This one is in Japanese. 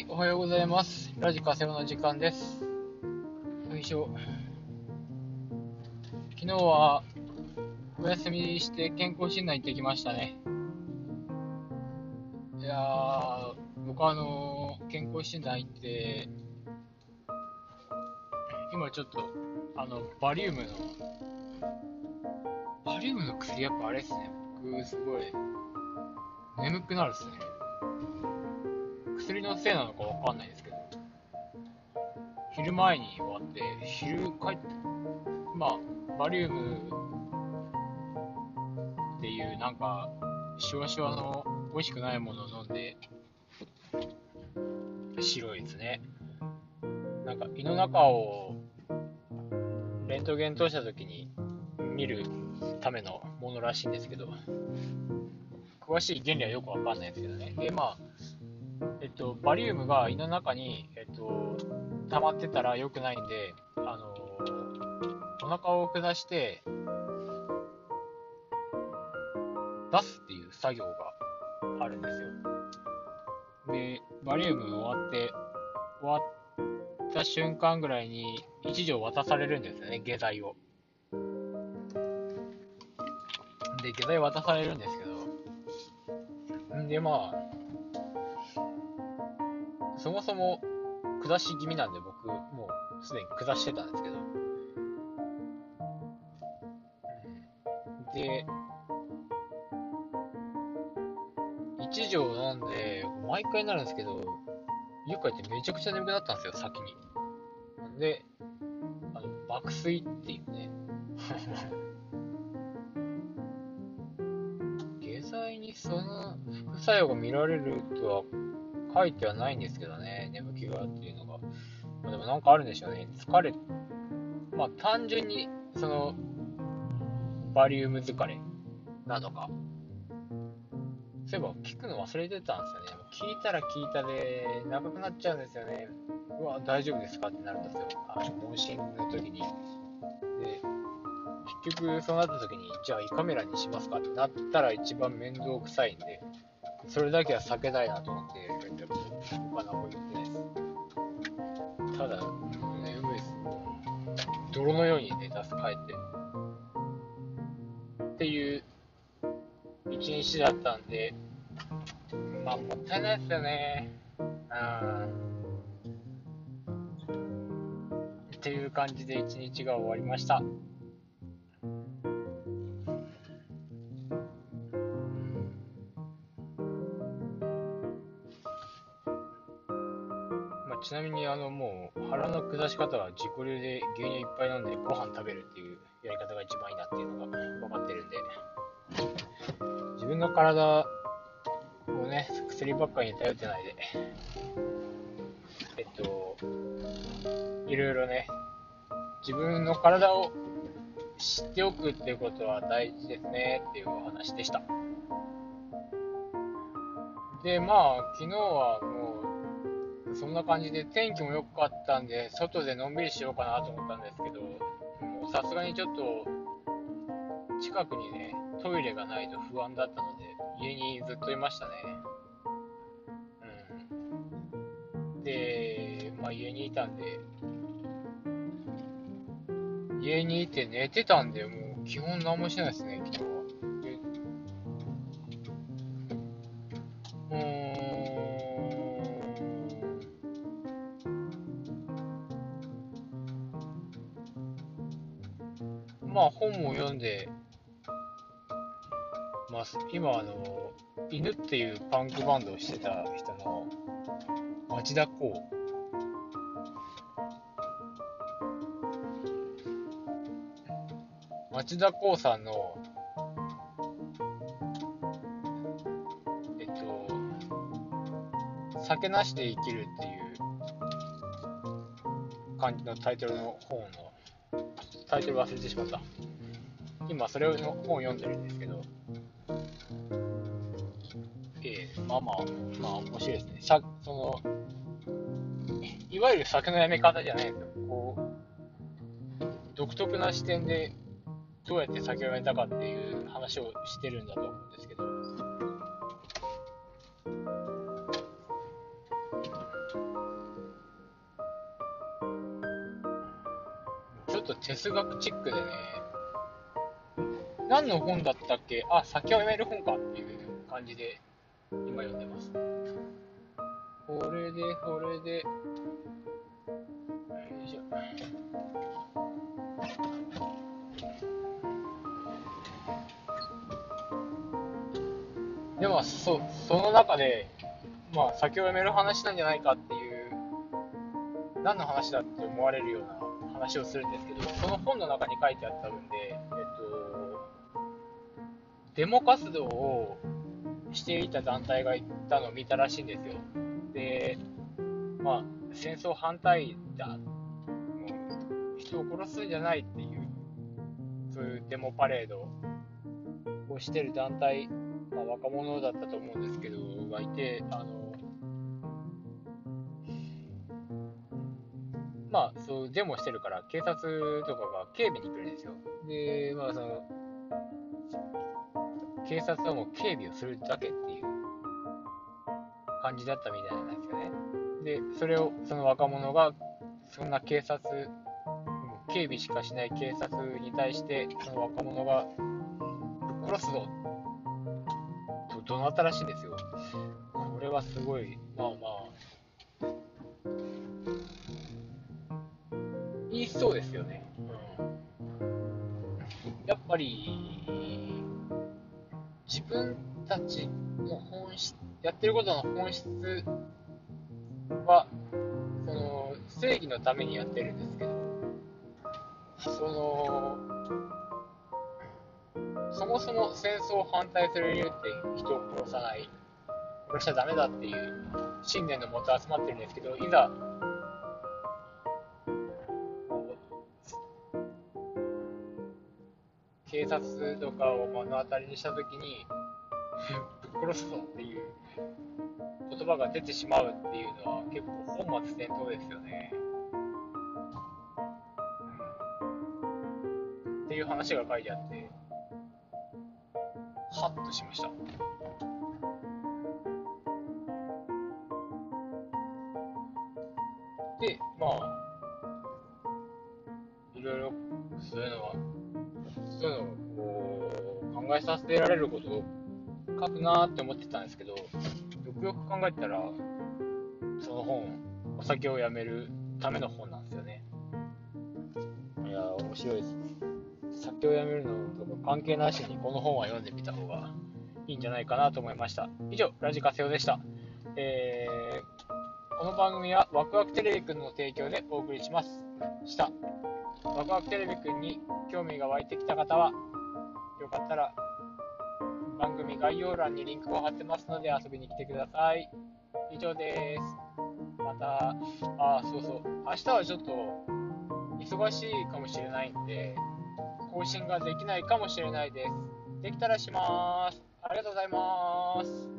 い、おはようございます。ラジカセオの時間です。よいしょ。昨日はお休みして健康診断行ってきましたね。いやー、僕はあのー健康診断行って、今ちょっと、あの、バリウムの、バリウムの薬やっぱあれっすね。僕、すごい、眠くなるっすね。薬のせいなのかわかんないですけど、昼前に終わって、昼帰って、まあ、バリウムっていうなんか、シュワシワの美味しくないものを飲んで、白いですね。なんか胃の中をレントゲン通した時に見るためのものらしいんですけど、詳しい原理はよくわかんないですけどね。で、まあ、えっと、バリウムが胃の中に、えっと、溜まってたら良くないんで、あのお腹を下して、出すっていう作業があるんですよ。で、バリウム終わって、終わった瞬間ぐらいに一錠渡されるんですよね、下剤を。で、下剤渡されるんですけど、んで、まあ、そもそも下し気味なんで僕もうすでに下してたんですけど、うんで、1錠飲んで、毎回なるんですけど、家帰ってめちゃくちゃ眠くなったんですよ、先に。なんで、あの、爆睡っていうね。下剤にその副作用が見られるとは書いてはないんですけどね、眠気がっていうのが。まあ、でもなんかあるんでしょうね。疲れ、まあ単純に、その、バリウム疲れなのか。そういえば聞くの忘れてたんですよね。聞いたら聞いたで長くなっちゃうんですよね。うわ、大丈夫ですかってなるんですよ。あの、問診の時に。で、結局そうなった時に、じゃあ胃カメラにしますかってなったら一番面倒くさいんで、それだけは避けたいなと思って、僕は何も言ってないです。ただ、眠いです。泥のように寝たす、帰って。っていう一日だったんで、まあ、もったいないですよね。うん。っていう感じで一日が終わりました。ちなみにあのもう腹の下し方は自己流で牛乳いっぱい飲んでご飯食べるっていうやり方が一番いいなっていうのが分かってるんで。自分の体をね薬ばっかりに頼ってないで。えっといろいろね自分の体を知っておくっていうことは大事ですねっていうお話でした。でまあ昨日はもうそんな感じで天気も良かったんで、外でのんびりしようかなと思ったんですけど、さすがにちょっと、近くにね、トイレがないと不安だったので、家にずっといましたね。うん。で、まあ家にいたんで、家にいて寝てたんで、もう基本何もしてないですね、昨日は。うんまあ本も読んでます。今あの、犬っていうパンクバンドをしてた人の町田光。町田光さんの、えっと、酒なしで生きるっていう感じのタイトルの本の、タイトル忘れてしまった。今それの本を読んでるんですけど、ええまあまあ、まあ面白いですね。さその、いわゆる酒のやめ方じゃないですよ。こう、独特な視点でどうやって酒をやめたかっていう話をしてるんだと思うんですけど、哲学チックでね、何の本だったっけ？あ、先を読める本かっていう感じで今読んでます。これで、これで、よいしょ。でも、そ、その中で、まあ、先を読める話なんじゃないかっていう、何の話だって思われるような話をするんですけど、その本の中に書いてあった分で、えっと、デモ活動をしていた団体がいたのを見たらしいんですよ。で、まあ、戦争反対だ、もう人を殺すんじゃないっていう、そういうデモパレードをしてる団体、まあ、若者だったと思うんですけど、がいて、あの、まあ、そうデモしてるから、警察とかが警備に来るんですよ。で、まあ、その、警察はもう警備をするだけっていう感じだったみたいなんですよね。で、それを、その若者が、そんな警察、警備しかしない警察に対して、その若者が、ぶっ殺すぞと怒鳴ったらしいんですよ。これはすごい、まあまあ、言いそうですよね。うん、やっぱり、自分たちの本質、やってることの本質は、その、正義のためにやってるんですけど、その、そもそも戦争を反対する理由って人を殺さない、殺しちゃダメだっていう信念のもと集まってるんですけど、いざ、警察とかを目の当たりにしたときに、ぶっ殺すぞっていう言葉が出てしまうっていうのは結構本末転倒ですよね。っていう話が書いてあって、ハッとしました。で、まあ、いろいろそういうのは考えさせられることを書くなーって思ってたんですけど、よくよく考えたら、その本、お酒をやめるための本なんですよね。いや面白いです。酒をやめるのと関係なしにこの本は読んでみた方がいいんじゃないかなと思いました。以上、ラジカセオでした。えー、この番組はワクワクテレビくんの提供でお送りします。した。ワクワクテレビくんに興味が湧いてきた方は、よかったら番組概要欄にリンクを貼ってますので遊びに来てください。以上です。また、あ、そうそう、明日はちょっと忙しいかもしれないんで、更新ができないかもしれないです。できたらします。ありがとうございます。